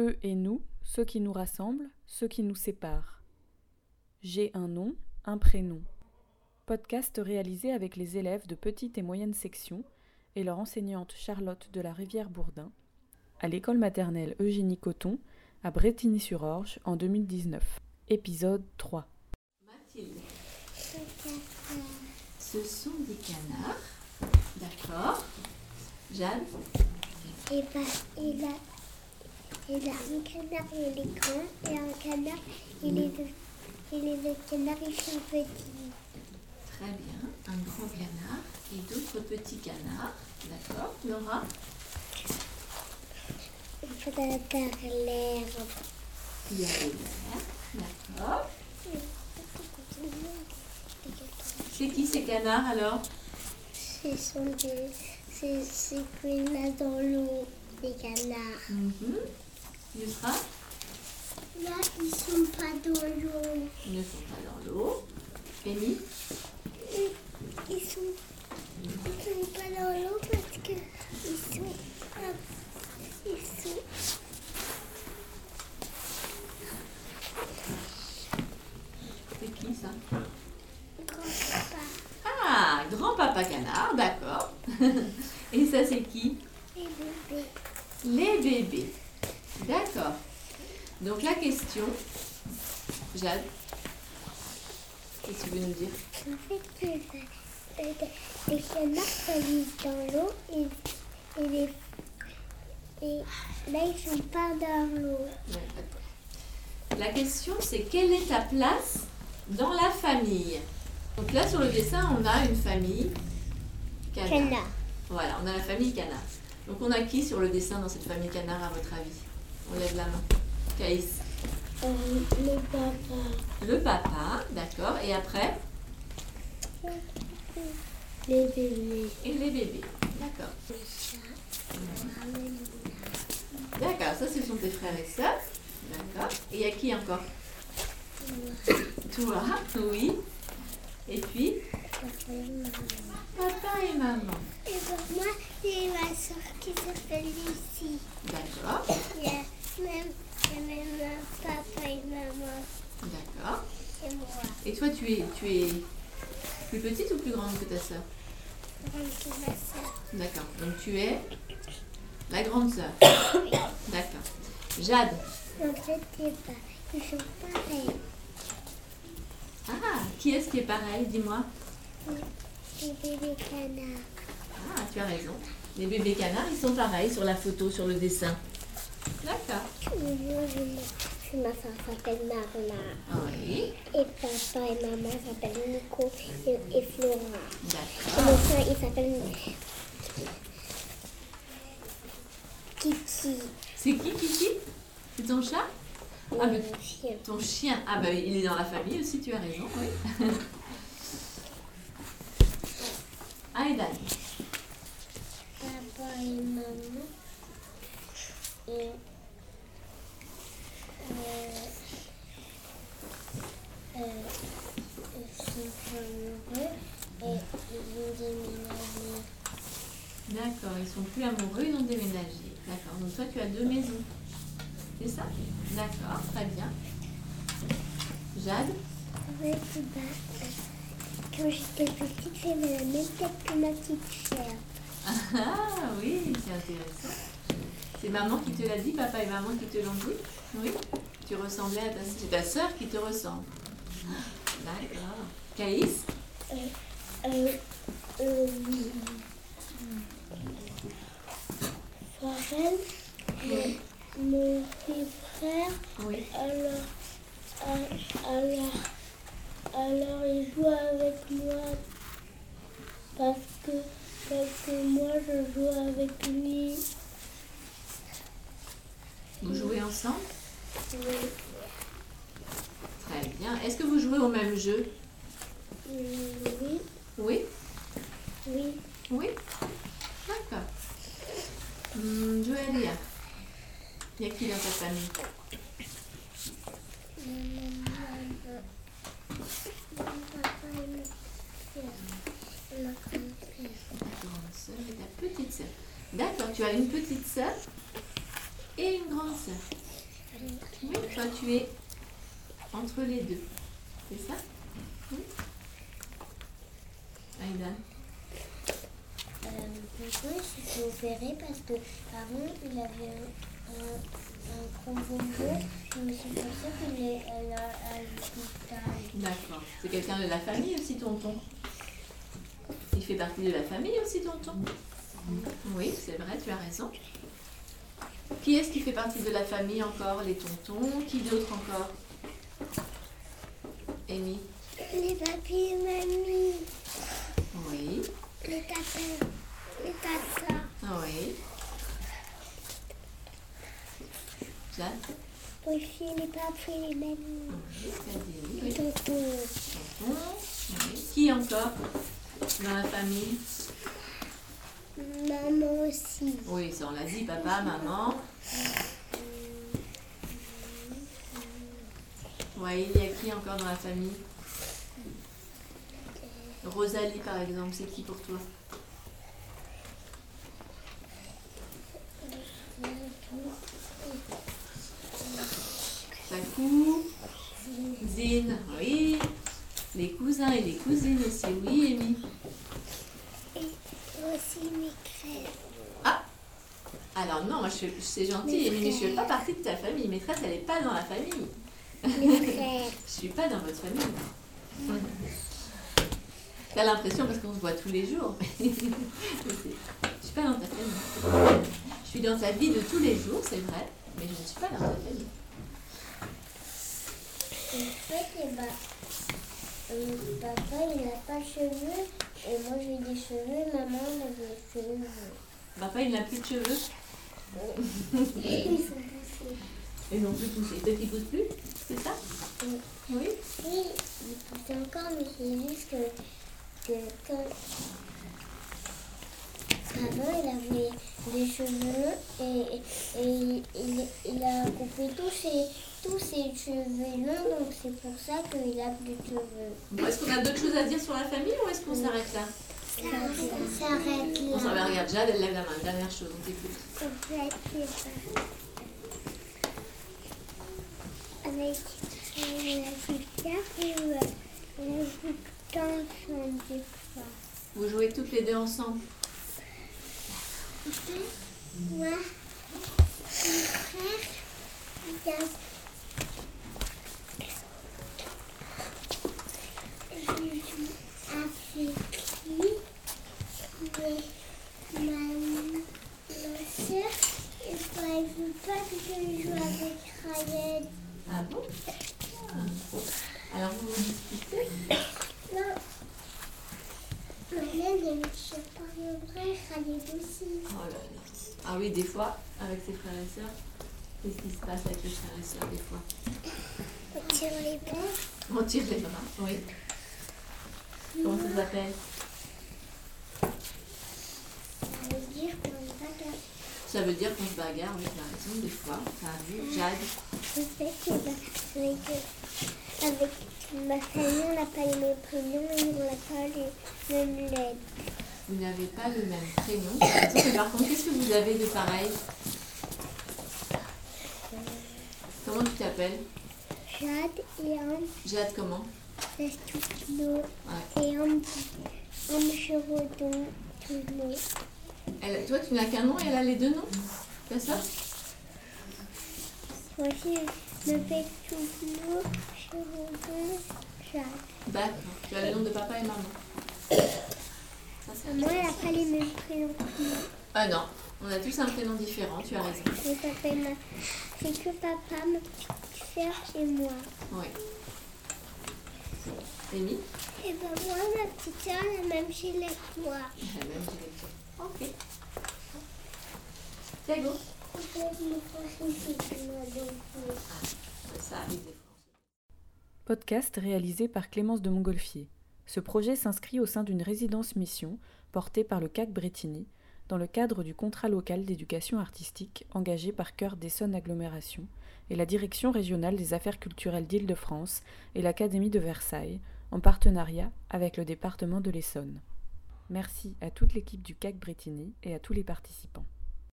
Eux et nous, ce qui nous rassemble, ce qui nous sépare. J'ai un nom, un prénom. Podcast réalisé avec les élèves de petite et moyenne section et leur enseignante Charlotte de la Rivière-Bourdin à l'école maternelle Eugénie Coton à Bretigny-sur-Orge en 2019. Épisode 3. Mathilde, ce sont des canards. D'accord. Jeanne, Et bah, a, il a un canard, il est grand, et un canard, il est de, et les deux canards, ils sont petits. très bien. Un grand canard et d'autres petits canards. D'accord. Laura, Il faudrait faire l'herbe. il y a verres. D'accord. C'est qui ces canards alors? Ce sont des, c'est, c'est qu'il y a dans l'eau, des canards. Mhm. Yusra, Là, ils sont pas dans l'eau. ils ne sont pas dans l'eau. Amy, Ils sont, ils sont pas dans l'eau parce que ils sont, ils sont, c'est qui ça grand-papa Ah, grand-papa canard, d'accord. Ça c'est qui et bébé. Les bébés. D'accord. Donc la question, Jade, qu'est-ce que tu veux nous dire En fait, les, euh, les canards vit dans l'eau et, et, les, et là, ils sont pas dans l'eau. Ouais. La question c'est quelle est ta place dans la famille? Donc là sur le dessin on a une famille canard. Canard. Voilà, on a la famille canard. Donc on a qui sur le dessin dans cette famille canard à votre avis? On lève la main. Caïs. Euh, le papa. Le papa, d'accord. Et après? Les bébés. Et les bébés. D'accord. D'accord, ça ce sont tes frères et sœurs. D'accord. Et il y a qui encore? Toi, oui. Et puis? Papa et maman. papa et maman. Pour moi, j'ai ma soeur qui s'appelle Lucie. D'accord. Il y a même, il y a même un papa et maman D'accord. et moi. Et toi, tu es, tu es plus petite ou plus grande que ta sœur Grande que ma soeur. D'accord. Donc tu es la grande sœur. D'accord. Jade. En fait, c'est pas. Ils sont pareils. Ah, qui est-ce qui est pareil? Dis-moi. Les bébés canards. Ah, tu as raison. Les bébés canards, ils sont pareils sur la photo, sur le dessin. D'accord. Moi, je, ma soeur s'appelle Marna. Oui. Et papa et maman s'appellent Nico et, et Flora. Et D'accord. mon frère, il s'appelle Kitty. C'est qui, Kiki C'est ton chat? Ah, mais chien. ton chien. Ah, bah il est dans la famille aussi, tu as raison. Oui. Aïdan. Papa et maman. Et, euh, euh, ils sont amoureux et ils ont déménagé. D'accord, ils sont plus amoureux, ils ont déménagé. D'accord, donc toi tu as deux maisons. C'est ça? D'accord, très bien. Jade? Euh, quand j'étais petite, j'avais la même tête que ma petite sœur. Ah oui, c'est intéressant. C'est maman qui te l'a dit, papa et maman qui te l'ont dit? Oui Tu ressemblais à ta sœur. C'est ta sœur qui te ressemble. D'accord. Caïs? Euh, euh, Farel, Oui. Mon petit frère, Oui. alors, alors, alors il joue avec moi parce que, parce que moi je joue avec lui. Vous jouez ensemble? Oui, Très bien. Est-ce que vous jouez au même jeu? Oui, Oui? Oui. Oui D'accord. Hum, Joëlia, il y a qui dans ta famille? Et. Ta petite sœur. D'accord, tu as une petite sœur et une grande sœur. Oui, toi tu es entre les deux. C'est ça? Oui. Aïda pourquoi s'est fait opérer Parce que avant il avait un, gros bonbon. Est à l'hôpital. D'accord. C'est quelqu'un de la famille aussi, tonton Il fait partie de la famille aussi, tonton Oui, c'est vrai, tu as raison. Qui est-ce qui fait partie de la famille encore Les tontons? Qui d'autre encore? Amy? Les papis et mamie, Oui. les tatas, les tatas. Oui. Aussi les papis et les mamies. Oui. Oui. Tonton Oui. Qui encore dans la famille? Maman aussi. Oui, ça on l'a dit, papa, maman. Ouais, il y a qui encore dans la famille? Rosalie par exemple, c'est qui pour toi? Zine, oui. Les cousins et les cousines aussi, oui, Amy. Et aussi mes crêpes. Alors non, moi je, c'est gentil, Amy, mais je ne fais pas partie de ta famille. Maîtresse, elle n'est pas dans la famille. Je suis pas dans votre famille. T'as l'impression parce qu'on se voit tous les jours. je suis pas dans ta famille. Je suis dans ta vie de tous les jours, c'est vrai, mais je ne suis pas dans ta famille. En fait, euh, papa il n'a pas de cheveux et moi j'ai des cheveux, maman elle a des cheveux. Papa, il n'a plus de cheveux Ils sont poussés. et non plus poussés. Peut-être qu'il pousse plus, c'est ça? Oui. Oui. Oui, il pousse encore, mais c'est juste que, que quand. Avant, il avait des cheveux et, et il, il- il a coupé tous ses, tous ses cheveux longs, donc c'est pour ça qu'il a plus de cheveux. Bon, est-ce qu'on a d'autres choses à dire sur la famille ou est-ce qu'on s'arrête là Ça s'arrête On s'en va, regarde, Jade, elle lève la main. Dernière chose, on t'écoute. Avec la guitare et guitare des fois. Vous jouez toutes les deux ensemble. Moi, mon frère, il a... Je joue avec lui, mais ma, ma soeur, elle ne veut pas que je joue avec Ryan. Ah bon Ah. Alors vous vous disputez Non. Ryan, elle ne joue pas mon frère, Ryan aussi. Oh là là. Ah oui, des fois, avec ses frères et sœurs, qu'est-ce qui se passe avec les frères et sœurs des fois? On tire les bras. On tire les bras, oui. Comment ça s'appelle? Ça veut dire qu'on pas d'accord. Ça veut dire qu'on se bagarre, oui, t'as raison, des fois. Ça arrive. Jade, Je sais que avec, avec ma famille, on n'a pas les mêmes prénoms et on n'a pas les mêmes lettres. Vous n'avez pas le même prénom. Mais par contre, qu'est-ce que vous avez de pareil Comment tu t'appelles Jade et un Jade comment Ouais. et Tuno. Elle- Toi, tu n'as qu'un nom et elle a les deux noms C'est ça Voici le Jade. D'accord. Tu as le nom de papa et maman. C'est Moi, elle n'a pas les mêmes prénoms que moi. Ah non, on a tous un prénom différent, tu as raison. Je s'appelle ma... C'est que papa, ma petite sœur et moi. Oui. Amy Et ben moi, ma petite sœur, elle a même gilet que moi. La même. Ok. C'est moi donc. Ça arrive des fois. Podcast réalisé par Clémence de Montgolfier. Ce projet s'inscrit au sein d'une résidence mission portée par le CAC Bretigny dans le cadre du contrat local d'éducation artistique engagé par Cœur d'Essonne Agglomération et la Direction régionale des affaires culturelles d'Île-de-France et l'Académie de Versailles en partenariat avec le département de l'Essonne. Merci à toute l'équipe du CAC Bretigny et à tous les participants.